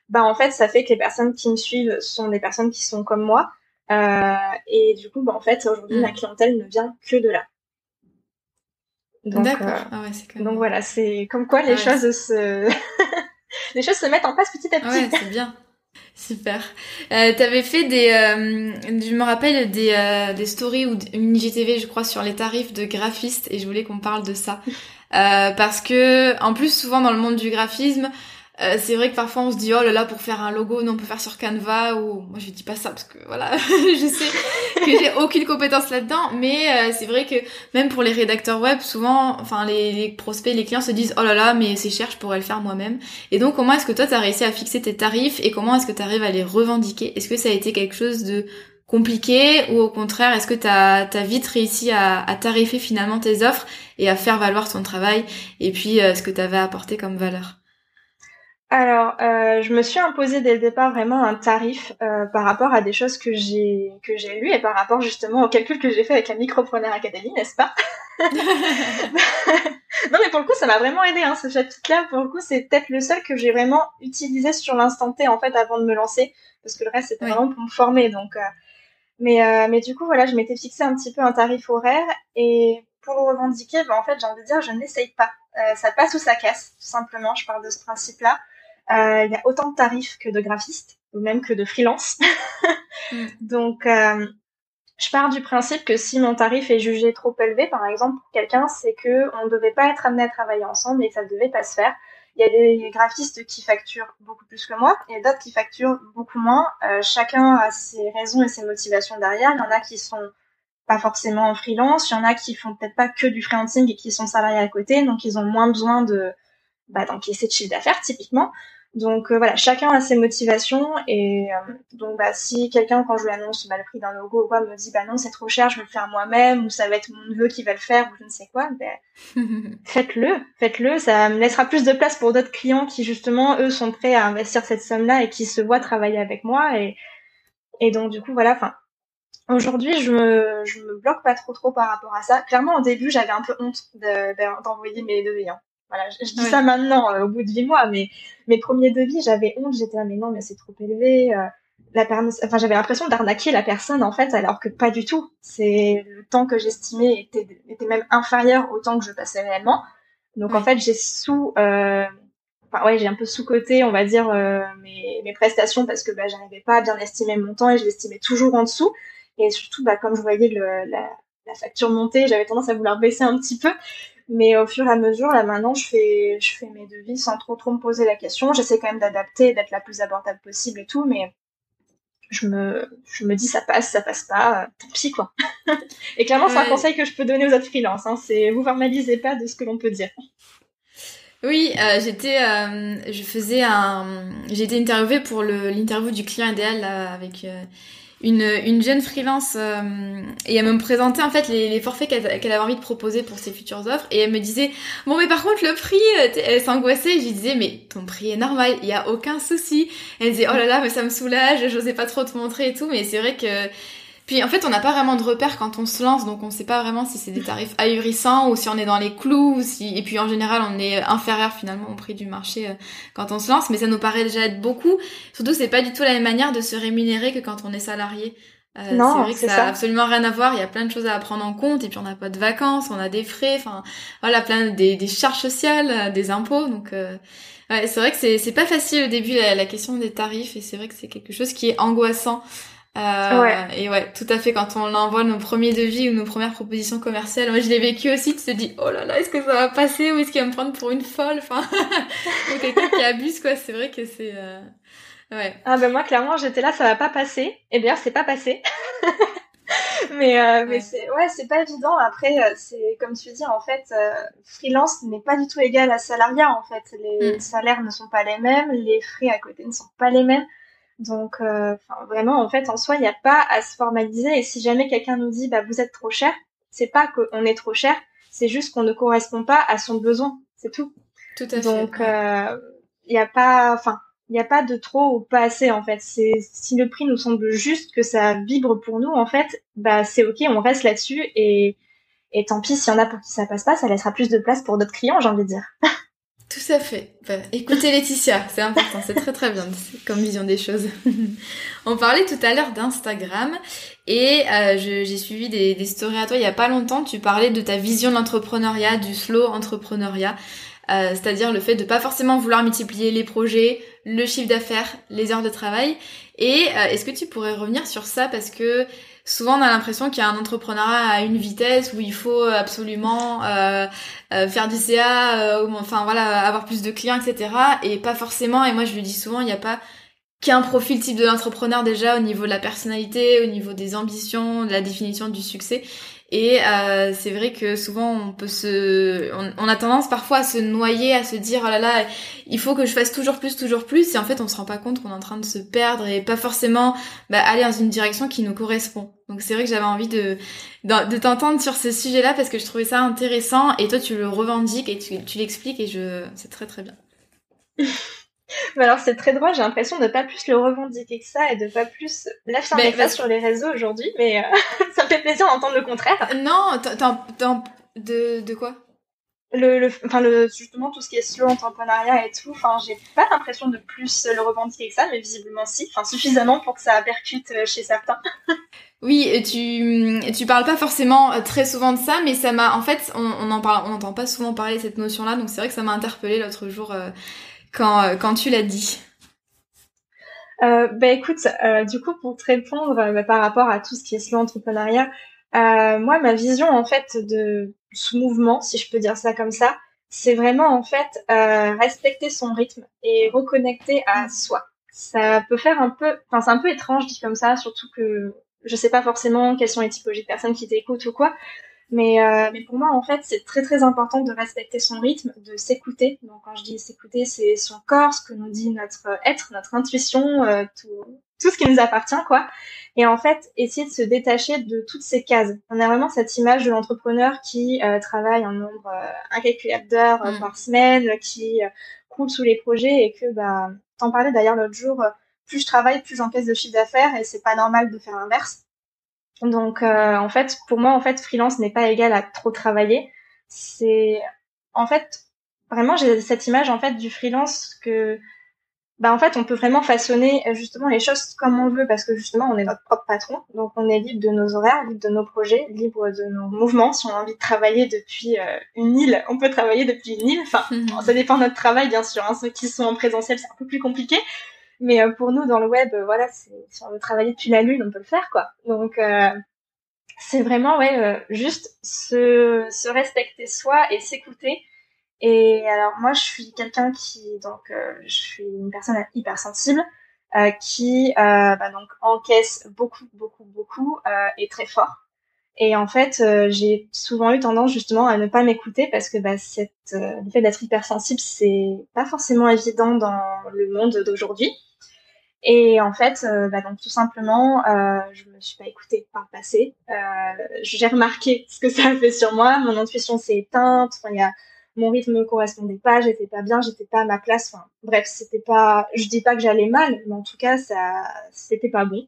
B: bah en fait ça fait que les personnes qui me suivent sont des personnes qui sont comme moi. Euh, et du coup, bah, en fait, aujourd'hui, ma mm. clientèle ne vient que de là.
A: Donc, euh, ah
B: donc voilà, c'est comme quoi les ah choses se les choses se mettent en place petit à petit.
A: Ouais, c'est bien. Super. Euh, T'avais fait des, euh, je me rappelle des, euh, des stories ou une IGTV, je crois, sur les tarifs de graphistes et je voulais qu'on parle de ça euh, parce que en plus souvent dans le monde du graphisme, euh, c'est vrai que parfois on se dit oh là là pour faire un logo non on peut faire sur Canva ou moi je dis pas ça parce que voilà je sais que j'ai aucune compétence là-dedans mais euh, c'est vrai que même pour les rédacteurs web souvent enfin les, les, prospects les clients se disent oh là là mais c'est cher je pourrais le faire moi-même. Et donc comment est-ce que toi tu as réussi à fixer tes tarifs et comment est-ce que tu arrives à les revendiquer? Est-ce que ça a été quelque chose de compliqué ou au contraire est-ce que tu as, vite réussi à, à, tarifer finalement tes offres et à faire valoir ton travail et puis euh, ce que tu avais apporté comme valeur?
B: Alors, euh, je me suis imposé dès le départ vraiment un tarif euh, par rapport à des choses que j'ai que j'ai lues et par rapport justement au calcul que j'ai fait avec la Micropreneur Academy, n'est-ce pas? Non, mais pour le coup, ça m'a vraiment aidé. Hein, ce chapitre-là, pour le coup, c'est peut-être le seul que j'ai vraiment utilisé sur l'instant T en fait avant de me lancer, parce que le reste c'était vraiment pour me former. Donc, euh, mais mais du coup, voilà, je m'étais fixé un petit peu un tarif horaire et pour le revendiquer, ben, en fait, j'ai envie de dire, je n'essaye pas. ça passe ou ça casse, tout simplement. Je parle de ce principe-là. Euh, il y a autant de tarifs que de graphistes, ou même que de freelance. Mm. Donc, euh, je pars du principe que si mon tarif est jugé trop élevé, par exemple, pour quelqu'un, c'est que on ne devait pas être amené à travailler ensemble et que ça ne devait pas se faire. Il y a des graphistes qui facturent beaucoup plus que moi et d'autres qui facturent beaucoup moins. Euh, chacun a ses raisons et ses motivations derrière. Il y en a qui sont pas forcément en freelance, il y en a qui font peut-être pas que du freelancing et qui sont salariés à côté, donc ils ont moins besoin de bah, d'encaisser de chiffre d'affaires typiquement. Donc euh, voilà, chacun a ses motivations et euh, donc bah si quelqu'un quand je lui annonce bah, le prix d'un logo ou quoi me dit bah non c'est trop cher, je vais le faire moi-même ou ça va être mon neveu qui va le faire ou je ne sais quoi, ben faites-le, faites-le, ça me laissera plus de place pour d'autres clients qui justement eux sont prêts à investir cette somme-là et qui se voient travailler avec moi et et donc du coup voilà, enfin aujourd'hui je me je me bloque pas trop trop par rapport à ça. Clairement au début j'avais un peu honte d'envoyer mes devis. Hein. Voilà, je, dis ça maintenant, euh, au bout de huit mois, mais mes premiers devis, j'avais honte, j'étais là, mais non, mais c'est trop élevé. Euh, la enfin, j'avais l'impression d'arnaquer la personne, en fait, alors que pas du tout. C'est le temps que j'estimais était, était même inférieur au temps que je passais réellement. Donc, en fait, j'ai sous, euh, enfin, ouais, j'ai un peu sous-côté, on va dire, mes, mes prestations parce que, bah, j'arrivais pas à bien estimer mon temps et je l'estimais toujours en dessous. Et surtout, bah, comme je voyais le, la, la facture monter, j'avais tendance à vouloir baisser un petit peu. Mais au fur et à mesure, là maintenant, je fais, je fais mes devis sans trop trop me poser la question. J'essaie quand même d'adapter, d'être la plus abordable possible et tout, mais je me, je me dis ça passe, ça passe pas, tant pis quoi. et clairement, c'est un conseil que je peux donner aux autres freelances. Hein, c'est vous formalisez pas de ce que l'on peut dire.
A: Oui, euh, j'étais, euh, je faisais un, j'ai été interviewée pour l'interview du client idéal avec. Une, une jeune freelance euh, et elle me présentait en fait les, forfaits qu'elle avait envie de proposer pour ses futures offres et elle me disait bon mais par contre le prix euh, elle s'angoissait je lui disais mais ton prix est normal il y a aucun souci elle disait oh là là mais ça me soulage j'osais pas trop te montrer et tout mais c'est vrai que puis en fait, on n'a pas vraiment de repères quand on se lance, donc on sait pas vraiment si c'est des tarifs ahurissants ou si on est dans les clous, ou si... et puis en général, on est inférieur finalement au prix du marché euh, quand on se lance, mais ça nous paraît déjà être beaucoup. Surtout, c'est pas du tout la même manière de se rémunérer que quand on est salarié. Euh, non, c'est vrai que ça, ça, a absolument rien à voir. Il y a plein de choses à prendre en compte. Et puis on n'a pas de vacances, on a des frais, enfin voilà, plein des, des charges sociales, euh, des impôts. Donc euh, ouais, c'est vrai que c'est c'est pas facile au début la, la question des tarifs. Et c'est vrai que c'est quelque chose qui est angoissant. Euh, Et ouais, tout à fait. Quand on envoie nos premiers devis ou nos premières propositions commerciales, moi je l'ai vécu aussi. Tu te dis, oh là là, est-ce que ça va passer ou est-ce qu'il va me prendre pour une folle Enfin, ou quelqu'un qui abuse quoi. C'est vrai que c'est. Euh... Ouais.
B: Ah ben moi clairement j'étais là, ça va pas passer. Et d'ailleurs c'est pas passé. mais euh, mais c'est ouais c'est pas évident. Après euh, c'est comme tu dis en fait, euh, freelance n'est pas du tout égal à salariat en fait. Les mm. salaires ne sont pas les mêmes, les frais à côté ne sont pas les mêmes. Donc, euh, vraiment, en fait, en soi, il n'y a pas à se formaliser. Et si jamais quelqu'un nous dit, bah, vous êtes trop cher, c'est pas qu'on est trop cher, C'est juste qu'on ne correspond pas à son besoin, c'est tout.
A: Tout à fait.
B: Donc, il euh, n'y a pas, enfin, il n'y a pas de trop ou pas assez en fait. C'est si le prix nous semble juste, que ça vibre pour nous en fait, bah c'est ok, on reste là-dessus et et tant pis s'il y en a pour qui ça passe pas, ça laissera plus de place pour d'autres clients, j'ai envie de dire.
A: Tout à fait. Bah, écoutez Laetitia, c'est important, c'est très très bien comme vision des choses. On parlait tout à l'heure d'Instagram et euh, j'ai suivi des, des stories à toi il y a pas longtemps. Tu parlais de ta vision de l'entrepreneuriat, du slow entrepreneuriat. Euh, c'est-à-dire le fait de pas forcément vouloir multiplier les projets, le chiffre d'affaires, les heures de travail. Et euh, est-ce que tu pourrais revenir sur ça parce que souvent on a l'impression qu'il y a un entrepreneuriat à une vitesse où il faut absolument euh, faire du CA, enfin voilà, avoir plus de clients, etc. Et pas forcément. Et moi je le dis souvent, il n'y a pas qu'un profil type de l'entrepreneur déjà au niveau de la personnalité, au niveau des ambitions, de la définition du succès. Et euh, c'est vrai que souvent on peut se, on, a tendance parfois à se noyer, à se dire oh là là, il faut que je fasse toujours plus, toujours plus, et en fait on se rend pas compte qu'on est en train de se perdre et pas forcément bah, aller dans une direction qui nous correspond. Donc c'est vrai que j'avais envie de de, t'entendre sur ce sujet-là parce que je trouvais ça intéressant et toi tu le revendiques et tu, tu l'expliques et je, c'est très très bien.
B: alors c'est très drôle, j'ai l'impression de pas plus le revendiquer que ça et de pas plus l'affirmer ça sur les réseaux aujourd'hui, mais euh, ça me fait plaisir d'entendre le contraire.
A: Non, de, de quoi?
B: Le, le, enfin le, justement tout ce qui est slow entrepreneuriat et tout, enfin j'ai pas l'impression de plus le revendiquer que ça, mais visiblement si, enfin suffisamment pour que ça percute euh, chez certains.
A: oui, tu tu parles pas forcément euh, très souvent de ça, mais ça m'a en fait on, on en parle, on n'entend pas souvent parler de cette notion là, donc c'est vrai que ça m'a interpellé l'autre jour euh, quand tu l'as dit
B: euh, bah écoute, euh, du coup pour te répondre euh, bah, par rapport à tout ce qui est slow entrepreneuriat, euh, moi ma vision en fait de ce mouvement, si je peux dire ça comme ça, c'est vraiment en fait respecter son rythme et reconnecter à soi. Ça peut faire un peu, enfin c'est un peu étrange dit comme ça, surtout que je sais pas forcément quelles sont les typologies de personnes qui t'écoutent ou quoi, mais, euh, mais pour moi, en fait, c'est très très important de respecter son rythme, de s'écouter. Donc quand je dis s'écouter, c'est son corps, ce que nous dit notre être, notre intuition, euh, tout, tout ce qui nous appartient, quoi. Et en fait, essayer de se détacher de toutes ces cases. On a vraiment cette image de l'entrepreneur qui euh, travaille un nombre incalculable d'heures mm. par semaine, qui coule sous les projets et que, bah, t'en parlais d'ailleurs l'autre jour, plus je travaille, plus j'encaisse de chiffre d'affaires et c'est pas normal de faire l'inverse. Donc euh, en fait, pour moi, en fait, freelance n'est pas égal à trop travailler. C'est en fait vraiment j'ai cette image en fait du freelance que bah en fait on peut vraiment façonner euh, justement les choses comme on veut parce que justement on est notre propre patron donc on est libre de nos horaires libre de nos projets libre de nos mouvements si on a envie de travailler depuis euh, une île on peut travailler depuis une île enfin ça dépend de notre travail bien sûr hein. ceux qui sont en présentiel c'est un peu plus compliqué mais euh, pour nous, dans le web, euh, voilà, si on veut travailler depuis la lune, on peut le faire, quoi. Donc, euh, c'est vraiment, ouais, juste se, respecter soi et s'écouter. Et alors, moi, je suis quelqu'un qui, donc, je suis une personne hypersensible. Qui bah, donc encaisse beaucoup, beaucoup, beaucoup et très fort. Et en fait, j'ai souvent eu tendance justement à ne pas m'écouter parce que bah, cette, le fait d'être hypersensible, c'est pas forcément évident dans le monde d'aujourd'hui. Et en fait, euh, bah donc tout simplement, euh, je me suis pas écoutée par le passé. Euh, j'ai remarqué ce que ça a fait sur moi. Mon intuition s'est éteinte. Enfin, y a, mon rythme ne correspondait pas. J'étais pas bien. J'étais pas à ma place. Enfin, bref, c'était pas. Je dis pas que j'allais mal, mais en tout cas, ça, c'était pas bon.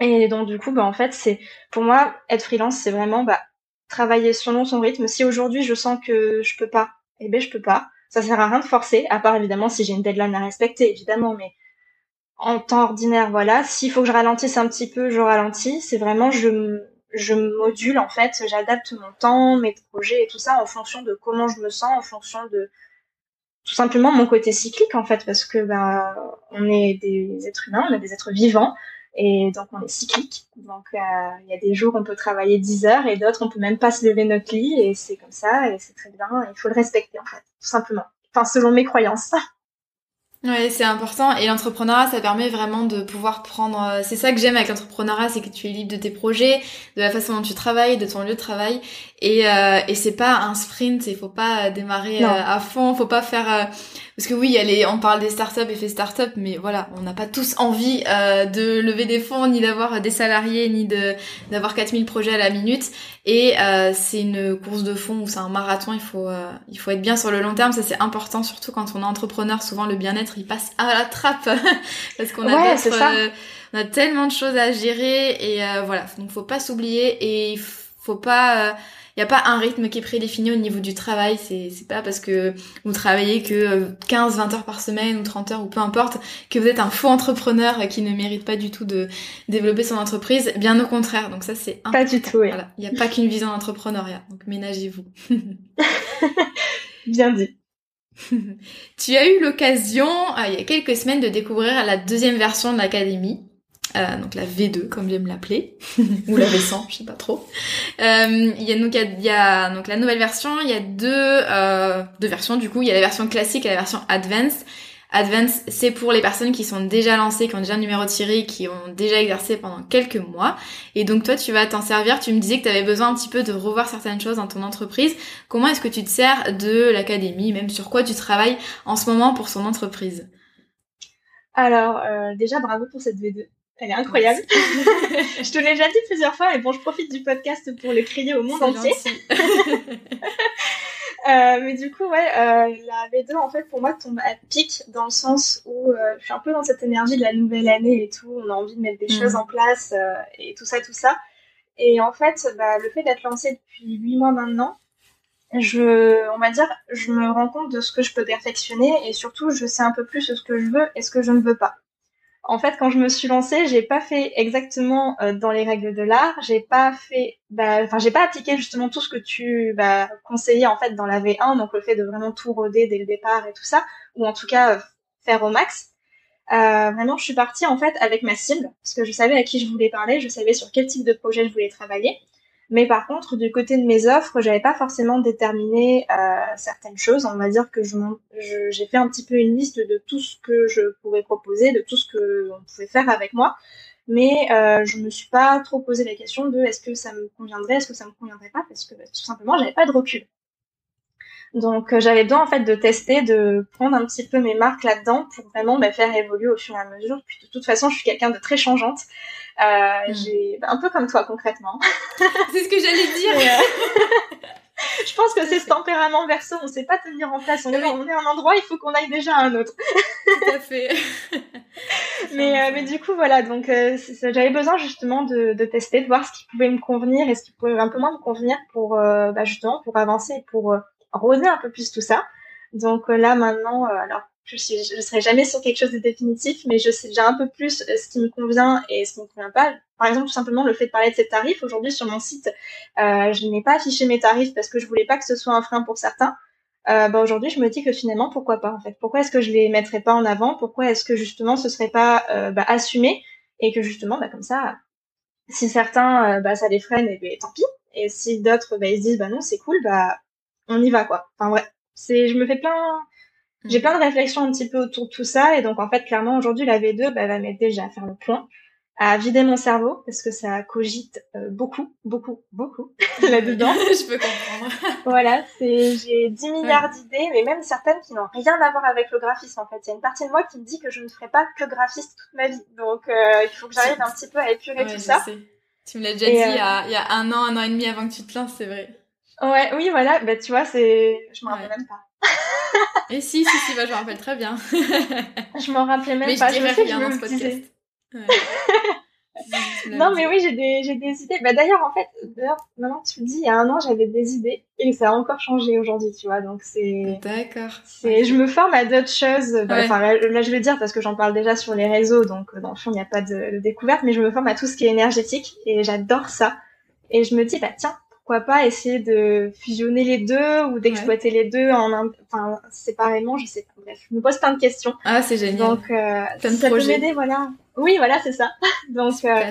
B: Et donc du coup, bah en fait, c'est pour moi être freelance, c'est vraiment bah travailler selon son rythme. Si aujourd'hui je sens que je peux pas, eh ben je peux pas. Ça sert à rien de forcer, à part évidemment si j'ai une deadline à respecter, évidemment, mais en temps ordinaire, voilà. S'il faut que je ralentisse un petit peu, je ralentis. C'est vraiment, je, je module, en fait, j'adapte mon temps, mes projets et tout ça en fonction de comment je me sens, en fonction de tout simplement mon côté cyclique, en fait, parce que, bah, on est des êtres humains, on est des êtres vivants. Et donc on est cyclique. Donc euh, il y a des jours on peut travailler 10 heures et d'autres on peut même pas se lever notre lit et c'est comme ça et c'est très bien. Il faut le respecter en fait, tout simplement. Enfin selon mes croyances.
A: Ouais, c'est important. Et l'entrepreneuriat, ça permet vraiment de pouvoir prendre. Euh, c'est ça que j'aime avec l'entrepreneuriat, c'est que tu es libre de tes projets, de la façon dont tu travailles, de ton lieu de travail. Et, euh, et c'est pas un sprint. Il faut pas démarrer euh, à fond. Faut pas faire parce que oui, y a les, on parle des startups, effet startup, mais voilà, on n'a pas tous envie euh, de lever des fonds, ni d'avoir des salariés, ni de d'avoir 4000 projets à la minute. Et euh, c'est une course de fond ou c'est un marathon. Il faut euh, il faut être bien sur le long terme. Ça c'est important, surtout quand on est entrepreneur. Souvent le bien-être il passe à la trappe parce qu'on a
B: ouais,
A: euh, on a tellement de choses à gérer et euh, voilà. Donc faut pas s'oublier et il faut pas il n'y a pas un rythme qui est prédéfini au niveau du travail. C'est, c'est pas parce que vous travaillez que 15, euh, 20 heures par semaine ou 30 heures ou peu importe que vous êtes un faux entrepreneur qui ne mérite pas du tout de développer son entreprise. Bien au contraire. Donc ça, c'est
B: Pas du tout,
A: Il n'y a pas qu'une vision d'entrepreneuriat. Donc ménagez-vous.
B: Bien dit.
A: tu as eu l'occasion, euh, il y a quelques semaines, de découvrir la deuxième version de l'académie. Euh, donc la V2 comme j'aime l'appeler, ou la V100, je sais pas trop. Euh, il y a donc y, a, donc la nouvelle version, il y a deux euh, deux versions du coup, il y a la version classique et la version Advanced. Advanced, c'est pour les personnes qui sont déjà lancées, qui ont déjà un numéro de qui ont déjà exercé pendant quelques mois. Et donc toi, tu vas t'en servir. Tu me disais que tu avais besoin un petit peu de revoir certaines choses dans ton entreprise. Comment est-ce que tu te sers de l'académie, même sur quoi tu travailles en ce moment pour son entreprise?
B: Alors, euh, déjà, bravo pour cette V2. Elle est incroyable. je te l'ai déjà dit plusieurs fois, mais bon, je profite du podcast pour le crier au monde entier. euh, mais du coup, ouais, euh, la V2, en fait, pour moi, tombe à pic dans le sens où euh, je suis un peu dans cette énergie de la nouvelle année et tout. On a envie de mettre des mm. choses en place et tout ça, tout ça. Et en fait, bah, le fait d'être lancée depuis huit mois maintenant, je, on va dire, je me rends compte de ce que je peux perfectionner et surtout, je sais un peu plus ce que je veux et ce que je ne veux pas. En fait, quand je me suis lancée, j'ai pas fait exactement euh, dans les règles de l'art. J'ai pas fait, bah, enfin, j'ai pas appliqué justement tout ce que tu bah, conseillais en fait dans la V1, donc le fait de vraiment tout roder dès le départ et tout ça, ou en tout cas euh, faire au max. Euh, vraiment, je suis partie en fait avec ma cible, parce que je savais à qui je voulais parler, je savais sur quel type de projet je voulais travailler. Mais par contre, du côté de mes offres, j'avais pas forcément déterminé euh, certaines choses. On va dire que j'ai fait un petit peu une liste de tout ce que je pouvais proposer, de tout ce que on pouvait faire avec moi. Mais euh, je me suis pas trop posé la question de est-ce que ça me conviendrait, est-ce que ça me conviendrait pas, parce que bah, tout simplement, j'avais pas de recul. Donc euh, j'avais besoin en fait de tester, de prendre un petit peu mes marques là-dedans pour vraiment bah, faire évoluer au fur et à mesure. Puis de toute façon, je suis quelqu'un de très changeante. Euh, hmm. J'ai un peu comme toi concrètement.
A: c'est ce que j'allais dire.
B: Euh, je pense que c'est ce tempérament verso, on sait pas tenir en place. On est, on est à un endroit, il faut qu'on aille déjà à un autre.
A: Tout à fait.
B: mais, euh, mais du coup, voilà, donc euh, j'avais besoin justement de, de, tester, de voir ce qui pouvait me convenir et ce qui pouvait un peu moins me convenir pour euh, bah, justement pour avancer, pour rôder un peu plus tout ça. Donc là maintenant, alors je suis, je serai jamais sur quelque chose de définitif, mais je sais déjà un peu plus euh, ce qui me convient et ce qui me convient pas. Par exemple, tout simplement le fait de parler de ces tarifs. Aujourd'hui, sur mon site, euh, je n'ai pas affiché mes tarifs parce que je voulais pas que ce soit un frein pour certains. Euh, bah aujourd'hui, je me dis que finalement, pourquoi pas en fait? Pourquoi est-ce que je les mettrais pas en avant? Pourquoi est-ce que justement ce serait pas bah, assumé? Et que justement, bah, comme ça, si certains, ça les freine, ben tant pis. Et si d'autres, ils se disent, non, c'est cool, on y va. Enfin c'est, je me fais plein j'ai plein de réflexions un petit peu autour de tout ça et donc en fait clairement aujourd'hui la V2 bah, va m'aider déjà à faire le point, à vider mon cerveau parce que ça cogite euh, beaucoup, beaucoup, beaucoup là-dedans.
A: Je peux comprendre.
B: voilà, c'est j'ai 10 milliards d'idées mais même certaines qui n'ont rien à voir avec le graphisme en fait. Il y a une partie de moi qui me dit que je ne ferai pas que graphiste toute ma vie. Donc euh, il faut que j'arrive un petit peu à épurer tout ça.
A: Tu me l'as déjà dit il, y a, euh, il y a un an, un an et demi avant que tu te lances, c'est vrai.
B: Ouais, oui, voilà, bah tu vois, c'est je m'en rappelle même pas.
A: Et si, si, si, bah, je me rappelle très bien.
B: je m'en rappelais même
A: mais
B: pas.
A: Je dirais rien dans ce podcast.
B: non, mais oui, j'ai des, j'ai des idées. Bah, d'ailleurs, en fait, d'ailleurs, maintenant tu le dis, il y a un an, j'avais des idées et ça a encore changé aujourd'hui, tu vois. Donc, c'est.
A: D'accord.
B: C'est, je me forme à d'autres choses. Bah, enfin, là, je vais dire parce que j'en parle déjà sur les réseaux, donc, dans le fond, il n'y a pas de, de, découverte, mais je me forme à tout ce qui est énergétique et j'adore ça. Et je me dis, bah, tiens, pourquoi pas essayer de fusionner les deux ou d'exploiter les deux en enfin séparément je sais pas. Bref je me pose plein de questions.
A: Ah c'est génial.
B: Donc euh, ça peut m'aider voilà. Oui voilà c'est ça. Donc euh,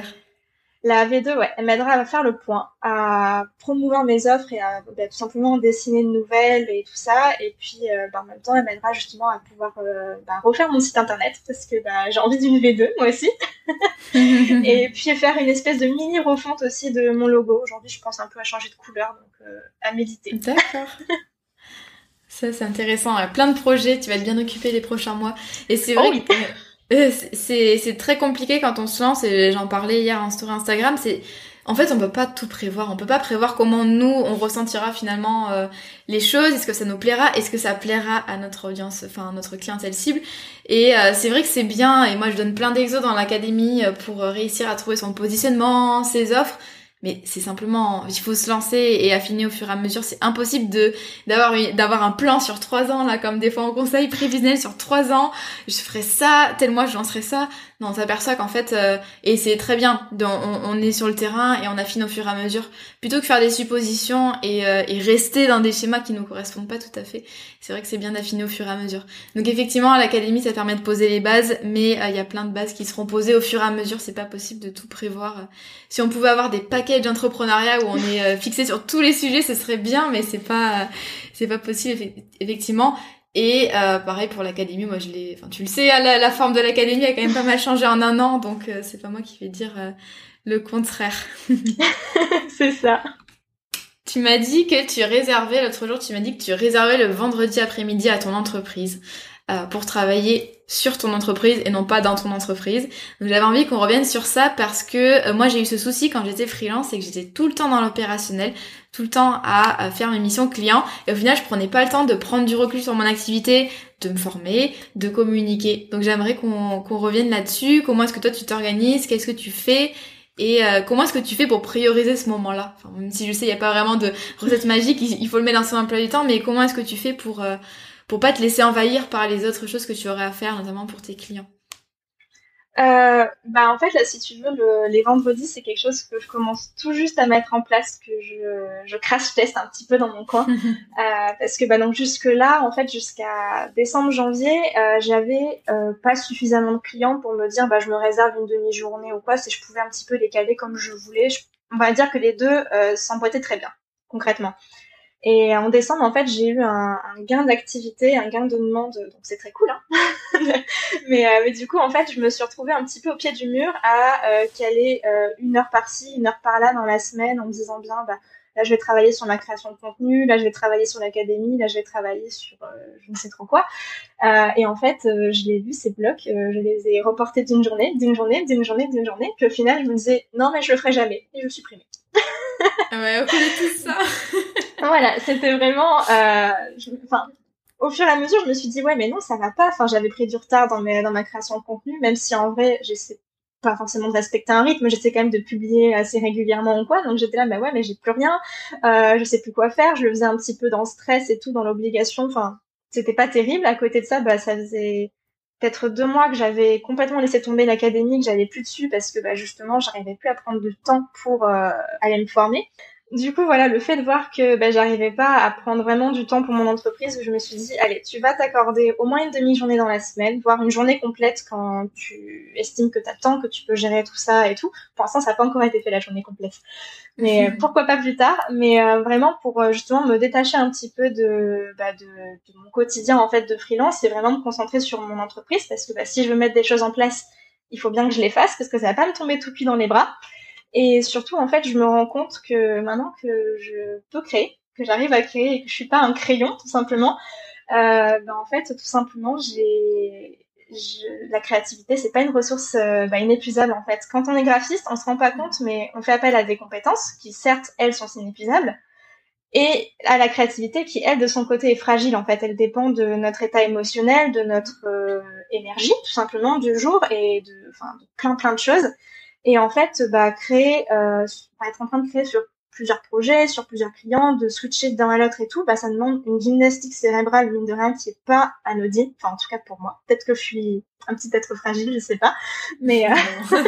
B: la V2, ouais, elle m'aidera à faire le point, à promouvoir mes offres et à bah, tout simplement dessiner de nouvelles et tout ça. Et puis, euh, bah, en même temps, elle m'aidera justement à pouvoir euh, bah, refaire mon site internet parce que j'ai envie d'une V2, moi aussi. et puis faire une espèce de mini refonte aussi de mon logo. Aujourd'hui, je pense un peu à changer de couleur, donc euh, à méditer.
A: D'accord. Ça, c'est intéressant. Plein de projets, tu vas être bien occupé les prochains mois. Et c'est vrai oh que euh, c'est très compliqué quand on se lance, et j'en parlais hier en story Instagram, c'est en fait, on peut pas tout prévoir. On peut pas prévoir comment nous on ressentira finalement euh, les choses. Est-ce que ça nous plaira? Est-ce que ça plaira à notre audience, enfin à notre clientèle cible? Et euh, c'est vrai que c'est bien. Et moi, je donne plein d'exos dans l'académie pour réussir à trouver son positionnement, ses offres mais c'est simplement il faut se lancer et affiner au fur et à mesure. C'est impossible de d'avoir d'avoir un plan sur trois ans là comme des fois en conseil prévisionnel sur trois ans. Je ferai ça tel mois je lancerai ça non on s'aperçoit qu'en fait euh, et c'est très bien on, est sur le terrain et on affine au fur et à mesure. Plutôt que faire des suppositions et, euh, rester dans des schémas qui nous correspondent pas tout à fait c'est vrai que c'est bien d'affiner au fur et à mesure. Donc effectivement à l'académie ça permet de poser les bases mais euh, il y a plein de bases qui seront posées au fur et à mesure. C'est pas possible de tout prévoir. Si on pouvait avoir des paquets d'entrepreneuriat où on est fixé sur tous les sujets, ce serait bien, mais c'est pas, c'est pas possible effectivement. Et euh, pareil pour l'académie, moi je l'ai, enfin tu le sais, la, la forme de l'académie a quand même pas mal changé en un an, donc euh, c'est pas moi qui vais dire le contraire.
B: c'est ça.
A: Tu m'as dit que tu réservais l'autre jour, tu m'as dit que tu réservais le vendredi après-midi à ton entreprise. Euh, pour travailler sur ton entreprise et non pas dans ton entreprise. Donc j'avais envie qu'on revienne sur ça parce que euh, moi j'ai eu ce souci quand j'étais freelance et que j'étais tout le temps dans l'opérationnel, tout le temps à, faire mes missions clients et au final je prenais pas le temps de prendre du recul sur mon activité, de me former, de communiquer. Donc j'aimerais qu'on revienne là-dessus. Comment est-ce que toi tu t'organises? Qu'est-ce que tu fais? Et euh, comment est-ce que tu fais pour prioriser ce moment-là? Même si je sais, il n'y a pas vraiment de recette magique, il, faut le mettre dans son emploi du temps, mais comment est-ce que tu fais pour, pour pas te laisser envahir par les autres choses que tu aurais à faire, notamment pour tes clients.
B: Euh, bah en fait là si tu veux les vendredis c'est quelque chose que je commence tout juste à mettre en place que je, je crash teste un petit peu dans mon coin. Euh, parce que bah donc jusque là en fait jusqu'à décembre janvier euh, j'avais euh, pas suffisamment de clients pour me dire bah je me réserve une demi-journée ou quoi. Si je pouvais un petit peu les caler comme je voulais. On va dire que les deux s'emboîtaient très bien concrètement et en décembre, en fait, j'ai eu un, un gain d'activité, un gain de demande, donc c'est très cool. Hein mais, euh, mais, du coup, en fait, je me suis retrouvée un petit peu au pied du mur à euh, caler euh, une heure par-ci, une heure par-là dans la semaine, en me disant bien, bah, là, je vais travailler sur ma création de contenu, là, je vais travailler sur l'académie, là, je vais travailler sur euh, je ne sais trop quoi. et en fait, je l'ai vu, ces blocs, je les ai reportés d'une journée, d'une journée, d'une journée, d'une journée, puis au final, je me disais, non, mais je le ferai jamais, et je supprimais.
A: ouais, on connaît tout ça.
B: voilà, c'était vraiment, euh, enfin, au fur et à mesure, je me suis dit ouais, mais non, ça va pas. Enfin, j'avais pris du retard dans mes, dans ma création de contenu, même si en vrai, j'essaie pas forcément de respecter un rythme, j'essaie quand même de publier assez régulièrement ou quoi. Donc j'étais là, bah ouais, mais j'ai plus rien, euh, je sais plus quoi faire. Je le faisais un petit peu dans le stress et tout, dans l'obligation. Enfin, c'était pas terrible. À côté de ça, bah ça faisait peut-être deux mois que j'avais complètement laissé tomber l'académie, que j'allais plus dessus parce que bah justement, j'arrivais plus à prendre du temps pour euh, aller me former du coup, voilà, le fait de voir que ben, j'arrivais pas à prendre vraiment du temps pour mon entreprise, je me suis dit, allez, tu vas t'accorder au moins une demi-journée dans la semaine, voire une journée complète quand tu estimes que tu as temps, que tu peux gérer tout ça et tout. Pour l'instant, ça n'a pas encore été fait la journée complète. Mais euh, pourquoi pas plus tard Mais euh, vraiment pour euh, justement me détacher un petit peu de, bah, de, de, mon quotidien en fait de freelance et vraiment me concentrer sur mon entreprise parce que bah, si je veux mettre des choses en place, il faut bien que je les fasse parce que ça va pas me tomber tout cuit dans les bras. Et surtout, en fait, je me rends compte que maintenant que je peux créer, que j'arrive à créer et que je suis pas un crayon, tout simplement, euh, ben en fait, tout simplement, j'ai la créativité, c'est pas une ressource euh, bah, inépuisable en fait. Quand on est graphiste, on se rend pas compte, mais on fait appel à des compétences qui, certes, elles sont inépuisables, et à la créativité qui, elle, de son côté, est fragile en fait. Elle dépend de notre état émotionnel, de notre euh, énergie, tout simplement, du jour et de, de plein plein de choses. Et en fait, bah, créer, euh, être en train de créer sur plusieurs projets, sur plusieurs clients, de switcher d'un à l'autre et tout, bah, ça demande une gymnastique cérébrale, mine de rien, qui est pas anodine. Enfin, en tout cas pour moi. Peut-être que je suis un petit être fragile, je sais pas. Mais, euh...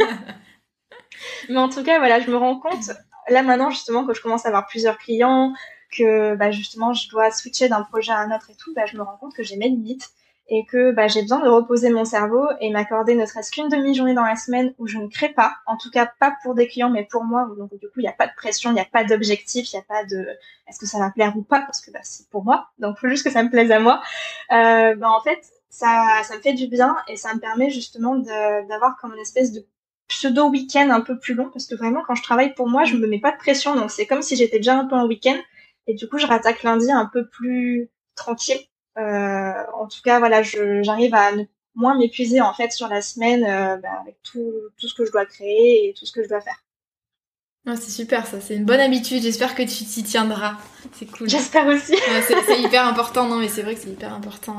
B: mais en tout cas, voilà, je me rends compte, là maintenant, justement, que je commence à avoir plusieurs clients, que, bah, justement, je dois switcher d'un projet à un autre et tout, bah, je me rends compte que j'ai mes limites et que bah, j'ai besoin de reposer mon cerveau et m'accorder ne serait-ce qu'une demi-journée dans la semaine où je ne crée pas, en tout cas pas pour des clients mais pour moi, donc du coup il n'y a pas de pression, il n'y a pas d'objectif, il n'y a pas de est-ce que ça va plaire ou pas? Parce que bah, c'est pour moi, donc faut juste que ça me plaise à moi. Euh, bah, en fait ça, ça me fait du bien et ça me permet justement d'avoir comme une espèce de pseudo week-end un peu plus long parce que vraiment quand je travaille pour moi je me mets pas de pression. Donc c'est comme si j'étais déjà un peu en week-end et du coup je rattaque lundi un peu plus tranquille. En tout cas, voilà, j'arrive à ne moins m'épuiser en fait sur la semaine bah, avec tout, tout ce que je dois créer et tout ce que je dois faire.
A: Oh, c'est super ça, c'est une bonne habitude, j'espère que tu t'y tiendras. C'est cool.
B: J'espère aussi.
A: c'est hyper important, non mais c'est vrai que c'est hyper important.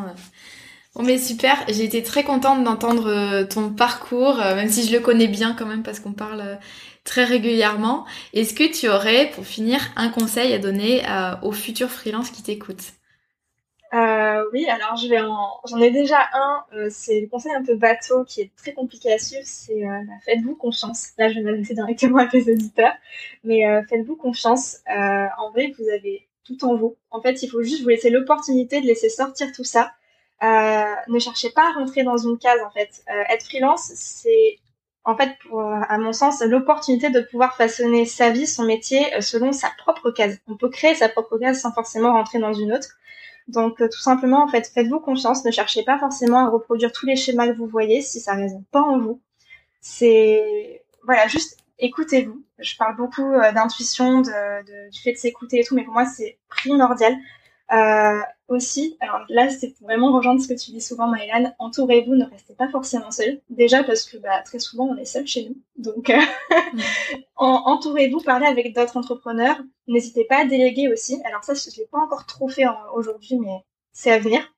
A: Bon mais super, j'ai été très contente d'entendre euh, ton parcours, euh, même si je le connais bien quand même parce qu'on parle euh, très régulièrement. Est-ce que tu aurais, pour finir, un conseil à donner aux futurs freelances qui t'écoutent?
B: Euh, oui, alors j'en ai déjà un. Euh, c'est le conseil un peu bateau qui est très compliqué à suivre. C'est euh, faites-vous confiance. Là, je vais m'adresser directement à tes auditeurs, mais faites-vous confiance. en vrai, vous avez tout en vous. En fait, il faut juste vous laisser l'opportunité de laisser sortir tout ça. ne cherchez pas à rentrer dans une case. En fait, être freelance, c'est en fait, à mon sens, l'opportunité de pouvoir façonner sa vie, son métier, selon sa propre case. On peut créer sa propre case sans forcément rentrer dans une autre. Donc euh, tout simplement, en fait, faites-vous confiance, ne cherchez pas forcément à reproduire tous les schémas que vous voyez si ça résonne pas en vous. C'est voilà, juste écoutez-vous. Je parle beaucoup euh, d'intuition, de, du fait de s'écouter et tout, mais pour moi c'est primordial. Euh, aussi, alors là, c'est vraiment rejoindre ce que tu dis souvent, Maëlan, entourez-vous, ne restez pas forcément seul. Déjà parce que bah, très souvent, on est seul chez nous. Donc, euh, entourez-vous, parlez avec d'autres entrepreneurs. N'hésitez pas à déléguer aussi. Alors ça, je ne l'ai pas encore trop fait aujourd'hui, mais c'est à venir.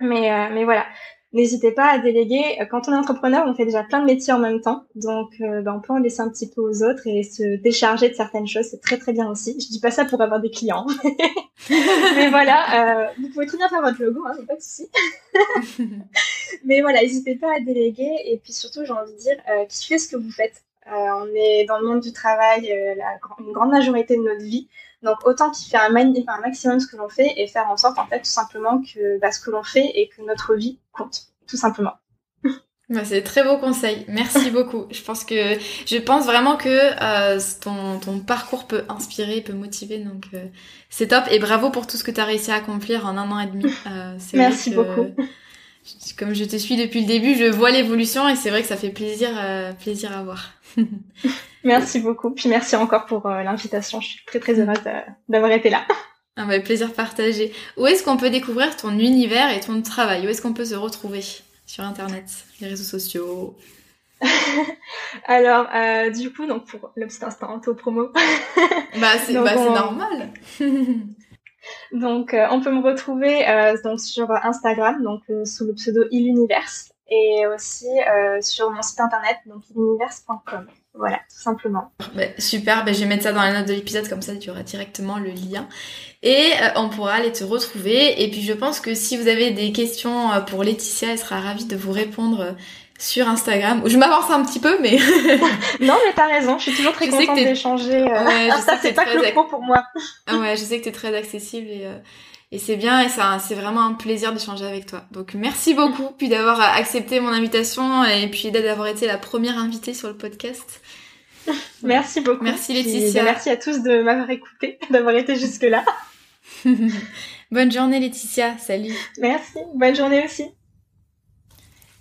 B: Mais, euh, mais voilà, N'hésitez pas à déléguer. Quand on est entrepreneur, on fait déjà plein de métiers en même temps. Donc, euh, ben, on peut en laisser un petit peu aux autres et se décharger de certaines choses. C'est très, très bien aussi. Je dis pas ça pour avoir des clients. Mais voilà, euh, vous pouvez très bien faire votre logo, hein, pas de souci. Mais voilà, n'hésitez pas à déléguer. Et puis surtout, j'ai envie de dire, euh, kiffez ce que vous faites. Euh, on est dans le monde du travail euh, une grande majorité de notre vie. Donc autant qu'il fait un, un, maximum ce que l'on fait et faire en sorte en fait tout simplement que bah, ce que l'on fait et que notre vie compte, tout simplement.
A: Bah, c'est très beau conseil. Merci beaucoup. Je pense que je pense vraiment que euh, ton, ton parcours peut inspirer, peut motiver. Donc euh, c'est top et bravo pour tout ce que tu as réussi à accomplir en un an et demi.
B: Euh, Merci beaucoup.
A: Comme je te suis depuis le début, je vois l'évolution et c'est vrai que ça fait plaisir, plaisir à voir.
B: Merci beaucoup. Puis merci encore pour l'invitation. Je suis très très heureuse d'avoir été là.
A: Un bah, plaisir partagé. Où est-ce qu'on peut découvrir ton univers et ton travail? Où est-ce qu'on peut se retrouver? Sur Internet, les réseaux sociaux
B: Alors, euh, du coup, donc pour le petit instant auto-promo.
A: bah, c'est bah, normal.
B: donc, euh, on peut me retrouver euh, donc sur Instagram, donc sous le pseudo Iluniverse, et aussi sur mon site internet, donc iluniverse.com. Voilà, tout simplement.
A: Bah, super, bah, je vais mettre ça dans la note de l'épisode, comme ça tu auras directement le lien. Et euh, on pourra aller te retrouver. Et puis je pense que si vous avez des questions euh, pour Laetitia, elle sera ravie de vous répondre euh, sur Instagram. Je m'avance un petit peu, mais...
B: non, mais t'as raison, je suis toujours très contente d'échanger. Ouais, ça, c'est pas que le pour moi.
A: Ah ouais, je sais que t'es très accessible et... Et c'est bien et ça, c'est vraiment un plaisir d'échanger avec toi. Donc merci beaucoup puis d'avoir accepté mon invitation et puis d'avoir été la première invitée sur le podcast.
B: Merci beaucoup.
A: Merci Laetitia.
B: merci à tous de m'avoir écouté, d'avoir été jusque là.
A: Bonne journée Laetitia, salut.
B: Merci, bonne journée aussi.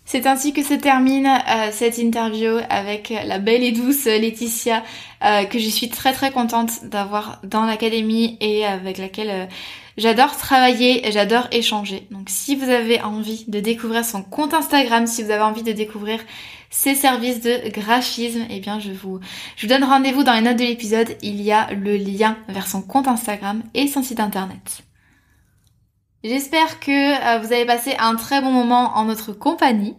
A: C'est ainsi que se termine euh, cette interview avec la belle et douce Laetitia euh, que je suis très très contente d'avoir dans l'académie et avec laquelle euh, j'adore travailler, j'adore échanger. Donc si vous avez envie de découvrir son compte Instagram, si vous avez envie de découvrir ses services de graphisme, eh bien je vous, je vous donne rendez-vous dans les notes de l'épisode. Il y a le lien vers son compte Instagram et son site internet. J'espère que euh, vous avez passé un très bon moment en notre compagnie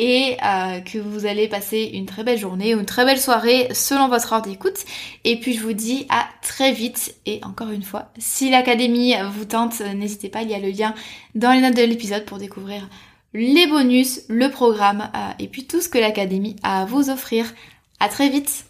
A: et euh, que vous allez passer une très belle journée ou une très belle soirée selon votre heure d'écoute. Et puis je vous dis à très vite et encore une fois, si l'académie vous tente, n'hésitez pas, il y a le lien dans les notes de l'épisode pour découvrir les bonus, le programme euh, et puis tout ce que l'académie a à vous offrir. À très vite